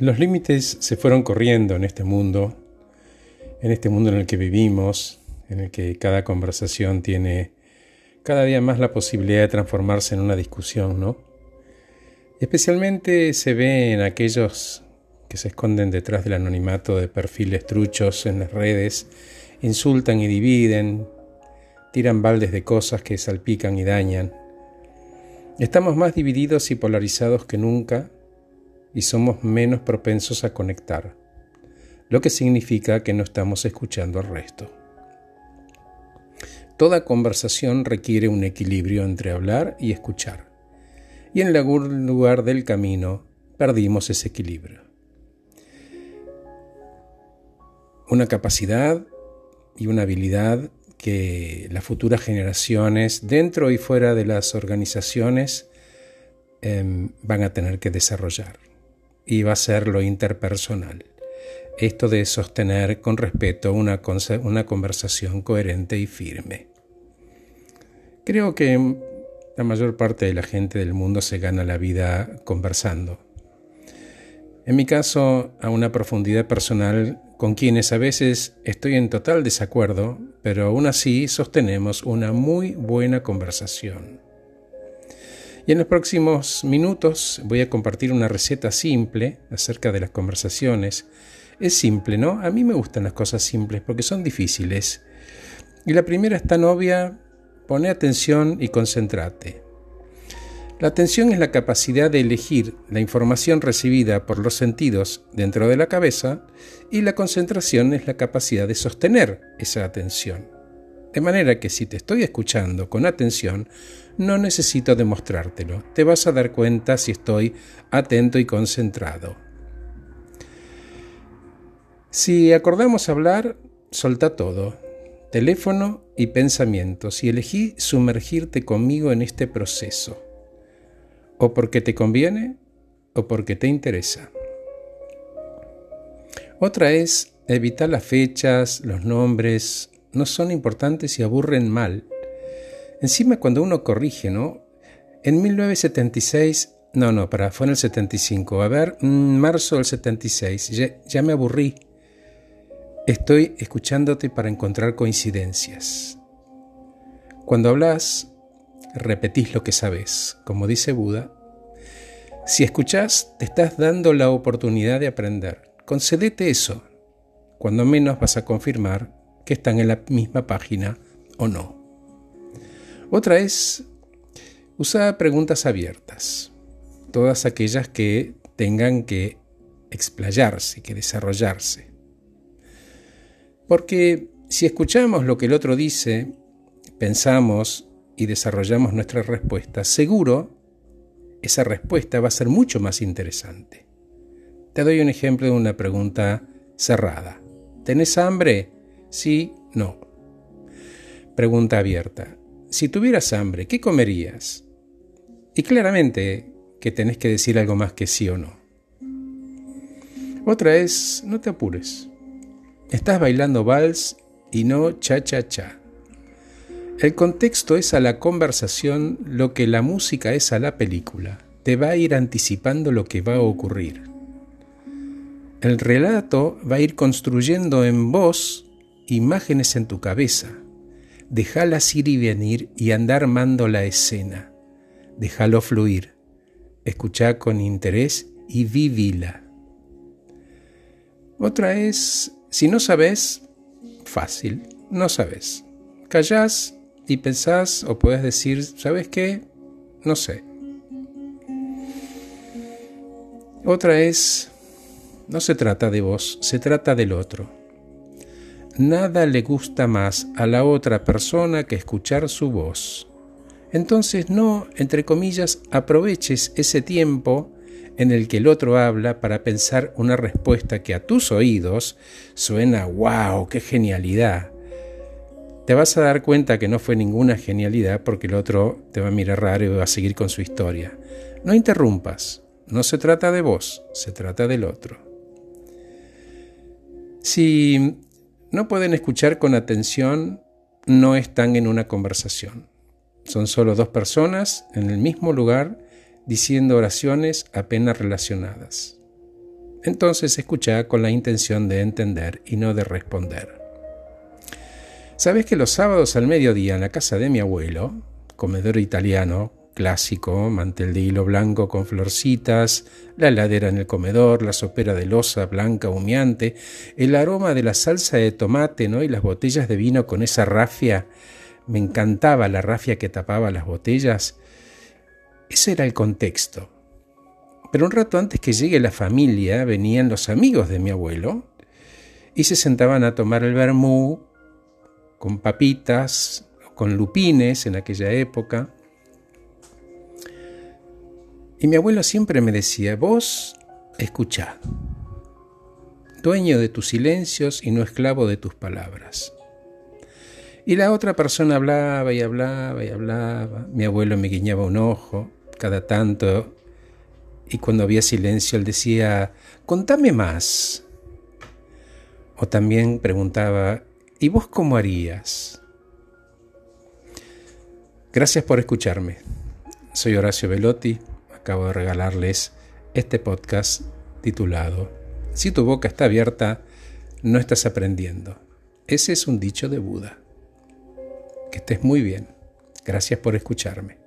Los límites se fueron corriendo en este mundo, en este mundo en el que vivimos, en el que cada conversación tiene cada día más la posibilidad de transformarse en una discusión, ¿no? Especialmente se ve en aquellos que se esconden detrás del anonimato de perfiles truchos en las redes, insultan y dividen, tiran baldes de cosas que salpican y dañan. Estamos más divididos y polarizados que nunca y somos menos propensos a conectar, lo que significa que no estamos escuchando al resto. Toda conversación requiere un equilibrio entre hablar y escuchar, y en algún lugar del camino perdimos ese equilibrio. Una capacidad y una habilidad que las futuras generaciones, dentro y fuera de las organizaciones, em, van a tener que desarrollar va a ser lo interpersonal. Esto de sostener con respeto una, una conversación coherente y firme. Creo que la mayor parte de la gente del mundo se gana la vida conversando. En mi caso, a una profundidad personal con quienes a veces estoy en total desacuerdo, pero aún así sostenemos una muy buena conversación. Y en los próximos minutos voy a compartir una receta simple acerca de las conversaciones. Es simple, ¿no? A mí me gustan las cosas simples porque son difíciles. Y la primera es tan obvia, pone atención y concéntrate. La atención es la capacidad de elegir la información recibida por los sentidos dentro de la cabeza y la concentración es la capacidad de sostener esa atención. De manera que si te estoy escuchando con atención, no necesito demostrártelo. Te vas a dar cuenta si estoy atento y concentrado. Si acordamos hablar, solta todo, teléfono y pensamientos, y elegí sumergirte conmigo en este proceso, o porque te conviene o porque te interesa. Otra es evitar las fechas, los nombres, no son importantes y aburren mal. Encima cuando uno corrige, ¿no? En 1976, no, no, para, fue en el 75, a ver, mm, marzo del 76, ya, ya me aburrí. Estoy escuchándote para encontrar coincidencias. Cuando hablas, repetís lo que sabes, como dice Buda. Si escuchás, te estás dando la oportunidad de aprender. Concedete eso. Cuando menos vas a confirmar que están en la misma página o no. Otra es usar preguntas abiertas, todas aquellas que tengan que explayarse, que desarrollarse. Porque si escuchamos lo que el otro dice, pensamos y desarrollamos nuestra respuesta, seguro esa respuesta va a ser mucho más interesante. Te doy un ejemplo de una pregunta cerrada. ¿Tenés hambre? Sí, no. Pregunta abierta si tuvieras hambre, ¿qué comerías? Y claramente que tenés que decir algo más que sí o no. Otra es, no te apures. Estás bailando vals y no cha-cha-cha. El contexto es a la conversación lo que la música es a la película. Te va a ir anticipando lo que va a ocurrir. El relato va a ir construyendo en voz imágenes en tu cabeza Dejalas ir y venir y andar armando la escena. Déjalo fluir. Escucha con interés y vivila. Otra es, si no sabes, fácil, no sabes. Callás y pensás o puedes decir, ¿sabes qué? No sé. Otra es, no se trata de vos, se trata del otro nada le gusta más a la otra persona que escuchar su voz. Entonces no, entre comillas, aproveches ese tiempo en el que el otro habla para pensar una respuesta que a tus oídos suena wow, qué genialidad. Te vas a dar cuenta que no fue ninguna genialidad porque el otro te va a mirar raro y va a seguir con su historia. No interrumpas, no se trata de vos, se trata del otro. Si no pueden escuchar con atención, no están en una conversación. Son solo dos personas en el mismo lugar diciendo oraciones apenas relacionadas. Entonces escucha con la intención de entender y no de responder. ¿Sabes que los sábados al mediodía en la casa de mi abuelo, comedor italiano, clásico, mantel de hilo blanco con florcitas, la heladera en el comedor, la sopera de losa blanca humeante, el aroma de la salsa de tomate ¿no? y las botellas de vino con esa rafia. Me encantaba la rafia que tapaba las botellas. Ese era el contexto. Pero un rato antes que llegue la familia venían los amigos de mi abuelo y se sentaban a tomar el vermú con papitas, con lupines en aquella época. Y mi abuelo siempre me decía, vos escuchá, dueño de tus silencios y no esclavo de tus palabras. Y la otra persona hablaba y hablaba y hablaba. Mi abuelo me guiñaba un ojo cada tanto y cuando había silencio él decía, contame más. O también preguntaba, ¿y vos cómo harías? Gracias por escucharme. Soy Horacio Velotti acabo de regalarles este podcast titulado Si tu boca está abierta, no estás aprendiendo. Ese es un dicho de Buda. Que estés muy bien. Gracias por escucharme.